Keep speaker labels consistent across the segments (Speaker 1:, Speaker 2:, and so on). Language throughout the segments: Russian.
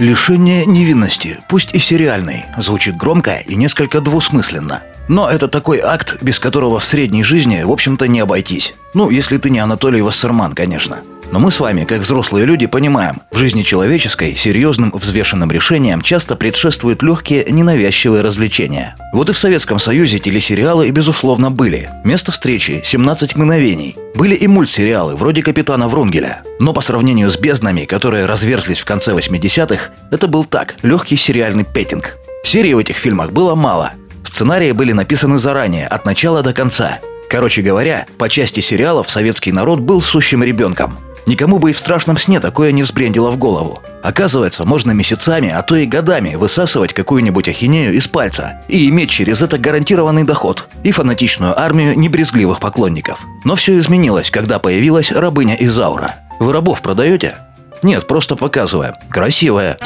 Speaker 1: Лишение невинности, пусть и сериальный, звучит громко и несколько двусмысленно. Но это такой акт, без которого в средней жизни, в общем-то, не обойтись. Ну, если ты не Анатолий Вассерман, конечно. Но мы с вами, как взрослые люди, понимаем, в жизни человеческой серьезным взвешенным решениям часто предшествуют легкие ненавязчивые развлечения. Вот и в Советском Союзе телесериалы, безусловно, были. Место встречи – 17 мгновений. Были и мультсериалы, вроде «Капитана Врунгеля». Но по сравнению с «Безднами», которые разверзлись в конце 80-х, это был так, легкий сериальный петинг. Серий в этих фильмах было мало. Сценарии были написаны заранее, от начала до конца. Короче говоря, по части сериалов советский народ был сущим ребенком – Никому бы и в страшном сне такое не взбрендило в голову. Оказывается, можно месяцами, а то и годами высасывать какую-нибудь ахинею из пальца и иметь через это гарантированный доход и фанатичную армию небрезгливых поклонников. Но все изменилось, когда появилась рабыня Изаура. Вы рабов продаете? Нет, просто показываем. Красивая.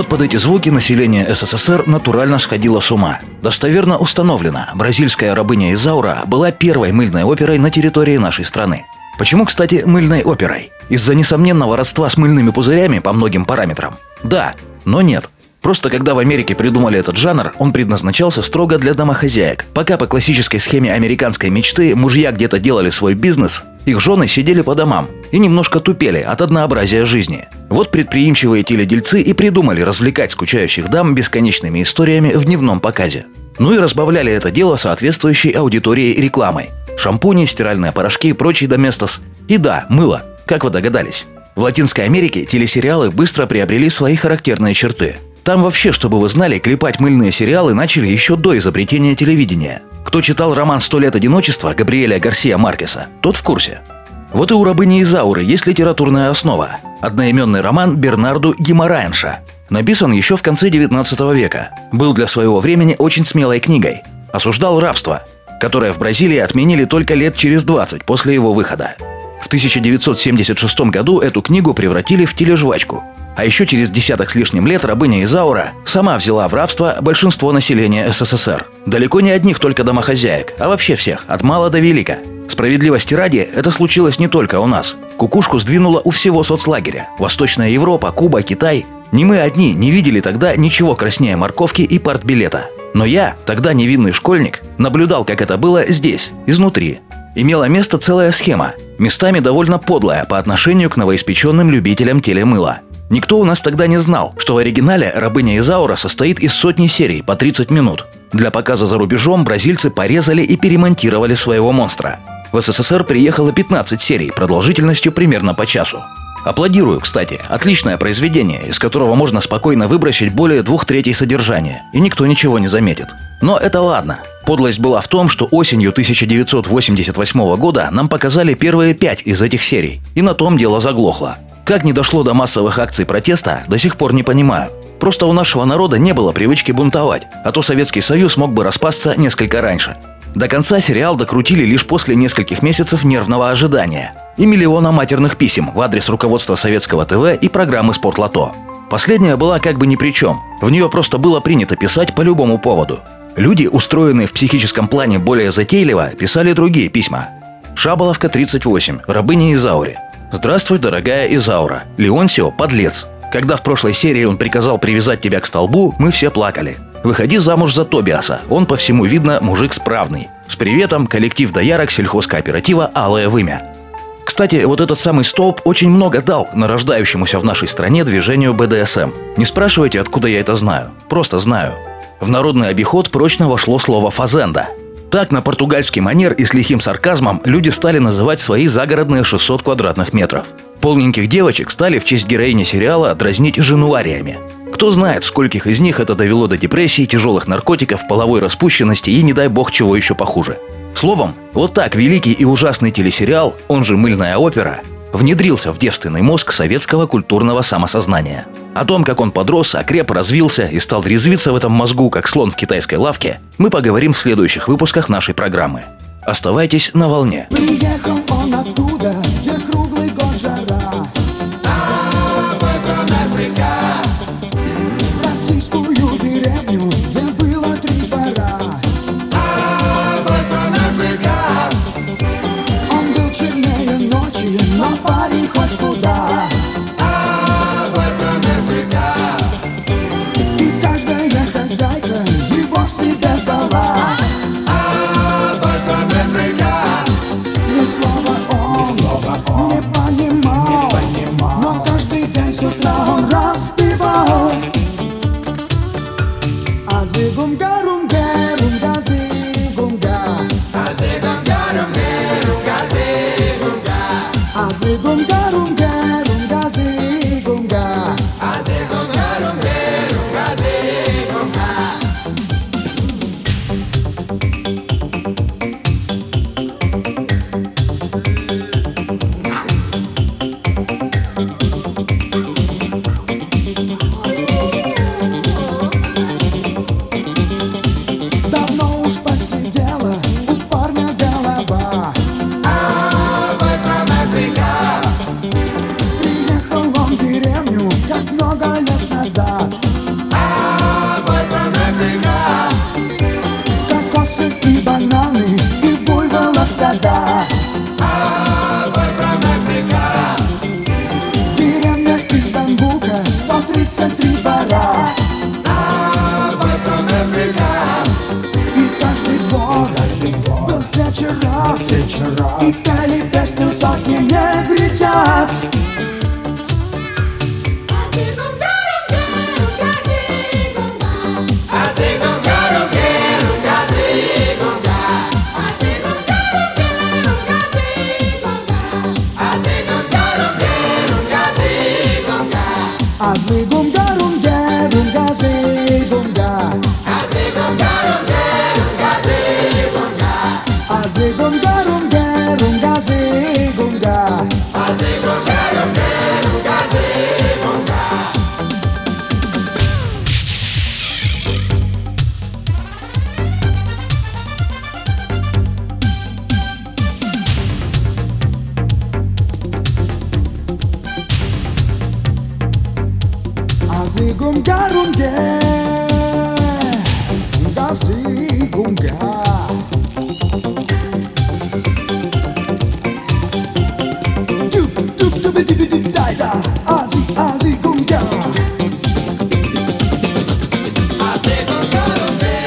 Speaker 1: Вот под эти звуки население СССР натурально сходило с ума. Достоверно установлено, бразильская рабыня Изаура была первой мыльной оперой на территории нашей страны. Почему, кстати, мыльной оперой? Из-за несомненного родства с мыльными пузырями по многим параметрам? Да, но нет. Просто когда в Америке придумали этот жанр, он предназначался строго для домохозяек. Пока по классической схеме американской мечты мужья где-то делали свой бизнес, их жены сидели по домам и немножко тупели от однообразия жизни. Вот предприимчивые теледельцы и придумали развлекать скучающих дам бесконечными историями в дневном показе. Ну и разбавляли это дело соответствующей аудиторией рекламой. Шампуни, стиральные порошки и прочий доместос. И да, мыло, как вы догадались. В Латинской Америке телесериалы быстро приобрели свои характерные черты – там вообще, чтобы вы знали, клепать мыльные сериалы начали еще до изобретения телевидения. Кто читал роман «Сто лет одиночества» Габриэля Гарсия Маркеса, тот в курсе. Вот и у рабыни Изауры есть литературная основа. Одноименный роман Бернарду Гимараенша. Написан еще в конце 19 века. Был для своего времени очень смелой книгой. Осуждал рабство, которое в Бразилии отменили только лет через 20 после его выхода. В 1976 году эту книгу превратили в тележвачку. А еще через десяток с лишним лет рабыня Изаура сама взяла в рабство большинство населения СССР. Далеко не одних только домохозяек, а вообще всех, от мала до велика. Справедливости ради, это случилось не только у нас. Кукушку сдвинула у всего соцлагеря. Восточная Европа, Куба, Китай. Не мы одни не видели тогда ничего краснее морковки и партбилета. Но я, тогда невинный школьник, наблюдал, как это было здесь, изнутри. Имела место целая схема, местами довольно подлая по отношению к новоиспеченным любителям телемыла – Никто у нас тогда не знал, что в оригинале «Рабыня Изаура» состоит из сотни серий по 30 минут. Для показа за рубежом бразильцы порезали и перемонтировали своего монстра. В СССР приехало 15 серий продолжительностью примерно по часу. Аплодирую, кстати. Отличное произведение, из которого можно спокойно выбросить более двух третей содержания, и никто ничего не заметит. Но это ладно. Подлость была в том, что осенью 1988 года нам показали первые пять из этих серий, и на том дело заглохло. Как не дошло до массовых акций протеста, до сих пор не понимаю. Просто у нашего народа не было привычки бунтовать, а то Советский Союз мог бы распасться несколько раньше. До конца сериал докрутили лишь после нескольких месяцев нервного ожидания и миллиона матерных писем в адрес руководства Советского ТВ и программы «Спортлото». Последняя была как бы ни при чем. В нее просто было принято писать по любому поводу. Люди, устроенные в психическом плане более затейливо, писали другие письма. Шаболовка, 38, рабыня Изаури. «Здравствуй, дорогая Изаура. Леонсио – подлец. Когда в прошлой серии он приказал привязать тебя к столбу, мы все плакали. Выходи замуж за Тобиаса. Он по всему видно мужик справный. С приветом, коллектив доярок сельхозкооператива «Алое вымя». Кстати, вот этот самый столб очень много дал нарождающемуся в нашей стране движению БДСМ. Не спрашивайте, откуда я это знаю. Просто знаю. В народный обиход прочно вошло слово «фазенда», так, на португальский манер и с лихим сарказмом люди стали называть свои загородные 600 квадратных метров. Полненьких девочек стали в честь героини сериала дразнить женуариями. Кто знает, скольких из них это довело до депрессии, тяжелых наркотиков, половой распущенности и, не дай бог, чего еще похуже. Словом, вот так великий и ужасный телесериал, он же «Мыльная опера», внедрился в девственный мозг советского культурного самосознания. О том, как он подрос, окреп, развился и стал резвиться в этом мозгу, как слон в китайской лавке, мы поговорим в следующих выпусках нашей программы. Оставайтесь на волне.
Speaker 2: Приехал он оттуда, Algo un gungga rungge Gungga si gungga Dup dup dup dup dup dai da. Azi azi gungga Azi gungga rungge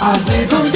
Speaker 2: Así con